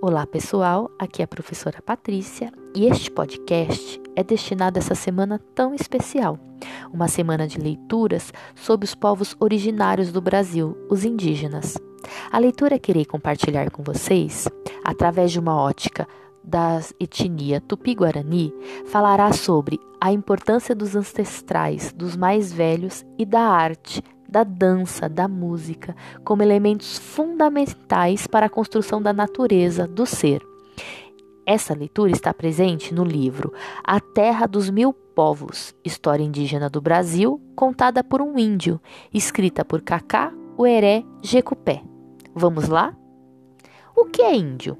Olá pessoal, aqui é a professora Patrícia e este podcast é destinado a essa semana tão especial, uma semana de leituras sobre os povos originários do Brasil, os indígenas. A leitura que irei compartilhar com vocês, através de uma ótica da etnia tupi-guarani, falará sobre a importância dos ancestrais, dos mais velhos e da arte da dança, da música, como elementos fundamentais para a construção da natureza do ser. Essa leitura está presente no livro A Terra dos Mil Povos, História Indígena do Brasil, contada por um índio, escrita por Cacá Ueré Jecupé. Vamos lá? O que é índio?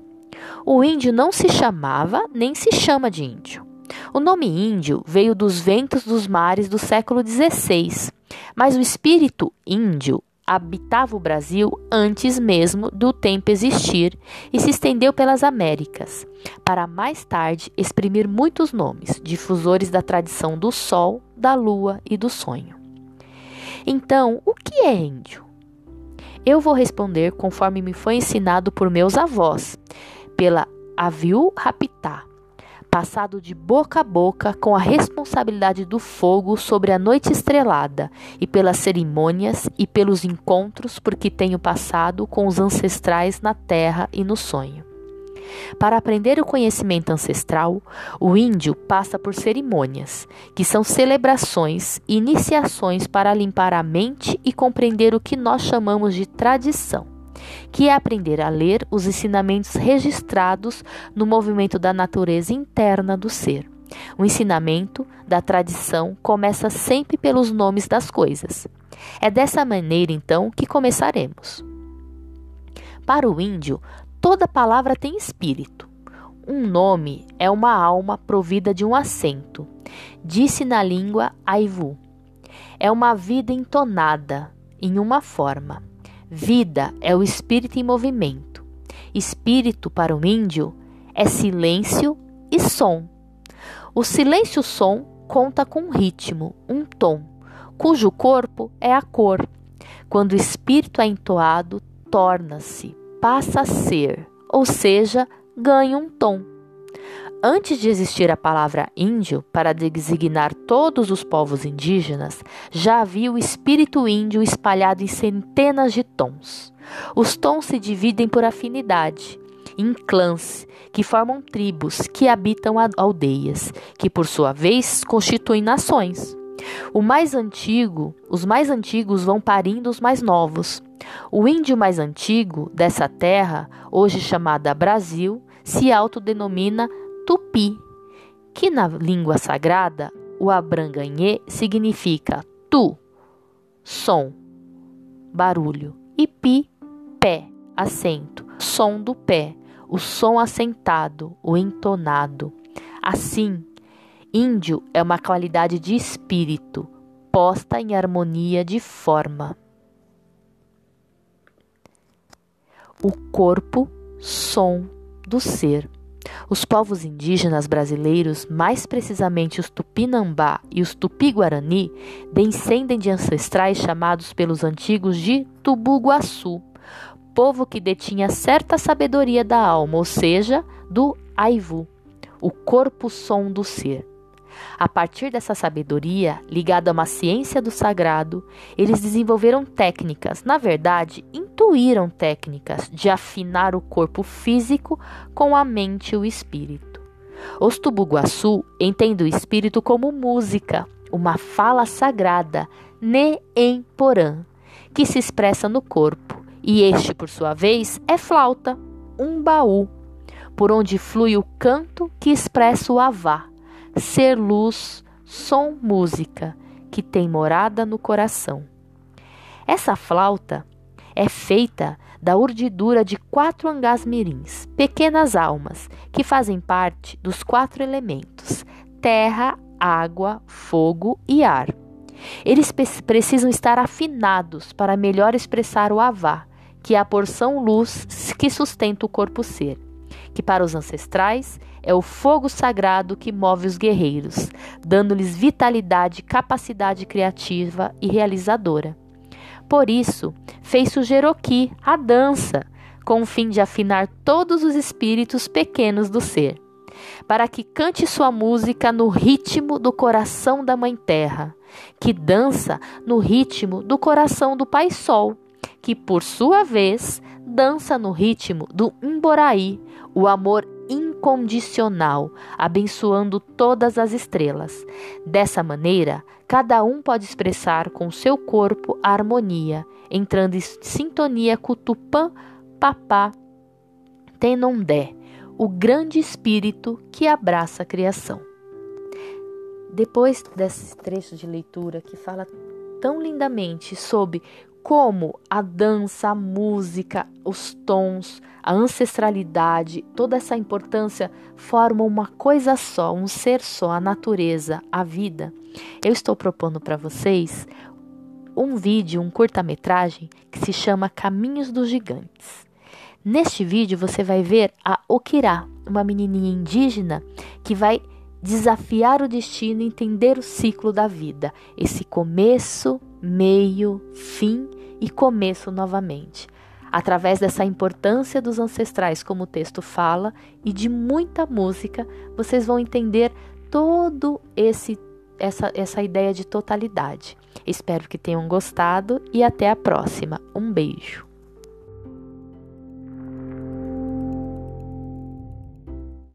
O índio não se chamava nem se chama de índio. O nome índio veio dos ventos dos mares do século XVI, mas o espírito índio habitava o Brasil antes mesmo do tempo existir e se estendeu pelas Américas, para mais tarde exprimir muitos nomes, difusores da tradição do sol, da lua e do sonho. Então, o que é índio? Eu vou responder conforme me foi ensinado por meus avós, pela Aviu Rapitá, passado de boca a boca com a responsabilidade do fogo sobre a noite estrelada, e pelas cerimônias e pelos encontros por que tenho passado com os ancestrais na terra e no sonho. Para aprender o conhecimento ancestral, o índio passa por cerimônias, que são celebrações, iniciações para limpar a mente e compreender o que nós chamamos de tradição que é aprender a ler os ensinamentos registrados no movimento da natureza interna do ser. O ensinamento da tradição começa sempre pelos nomes das coisas. É dessa maneira, então, que começaremos. Para o índio, toda palavra tem espírito. Um nome é uma alma provida de um acento. Disse na língua Aivu. É uma vida entonada em uma forma. Vida é o espírito em movimento. Espírito para o índio é silêncio e som. O silêncio-som conta com um ritmo, um tom, cujo corpo é a cor. Quando o espírito é entoado, torna-se, passa a ser, ou seja, ganha um tom. Antes de existir a palavra índio para designar todos os povos indígenas, já havia o espírito índio espalhado em centenas de tons. Os tons se dividem por afinidade, em clãs, que formam tribos que habitam aldeias, que por sua vez constituem nações. O mais antigo, os mais antigos vão parindo os mais novos. O índio mais antigo dessa terra, hoje chamada Brasil, se autodenomina tupi, que na língua sagrada o abranganhê significa tu, som, barulho, e pi, pé, acento, som do pé, o som assentado, o entonado. Assim, índio é uma qualidade de espírito posta em harmonia de forma. O corpo, som do ser. Os povos indígenas brasileiros, mais precisamente os Tupinambá e os Tupi-Guarani, descendem de ancestrais chamados pelos antigos de Tubuguaçu, povo que detinha certa sabedoria da alma, ou seja, do Aivu, o corpo-som do ser. A partir dessa sabedoria, ligada a uma ciência do sagrado, eles desenvolveram técnicas, na verdade, intuíram técnicas de afinar o corpo físico com a mente e o espírito. Os Tubuguaçu entendem o espírito como música, uma fala sagrada, ne-em-porã, que se expressa no corpo, e este, por sua vez, é flauta, um baú, por onde flui o canto que expressa o avá, ser luz, som, música, que tem morada no coração. Essa flauta é feita da urdidura de quatro angás mirins, pequenas almas, que fazem parte dos quatro elementos: terra, água, fogo e ar. Eles precisam estar afinados para melhor expressar o avá, que é a porção luz que sustenta o corpo ser que para os ancestrais é o fogo sagrado que move os guerreiros, dando-lhes vitalidade, capacidade criativa e realizadora. Por isso, fez o Jeroqui, a dança, com o fim de afinar todos os espíritos pequenos do ser, para que cante sua música no ritmo do coração da Mãe Terra, que dança no ritmo do coração do Pai Sol, que por sua vez dança no ritmo do Imboraí, o amor incondicional, abençoando todas as estrelas. Dessa maneira, cada um pode expressar com seu corpo a harmonia, entrando em sintonia com Tupã Papá Tenondé, o grande espírito que abraça a criação. Depois desse trecho de leitura que fala tão lindamente sobre como a dança, a música, os tons, a ancestralidade, toda essa importância formam uma coisa só, um ser só, a natureza, a vida. Eu estou propondo para vocês um vídeo, um curta-metragem que se chama Caminhos dos Gigantes. Neste vídeo você vai ver a Okirá, uma menininha indígena que vai desafiar o destino entender o ciclo da vida, esse começo, meio, fim e começo novamente através dessa importância dos ancestrais, como o texto fala, e de muita música, vocês vão entender todo esse essa, essa ideia de totalidade. Espero que tenham gostado e até a próxima. Um beijo.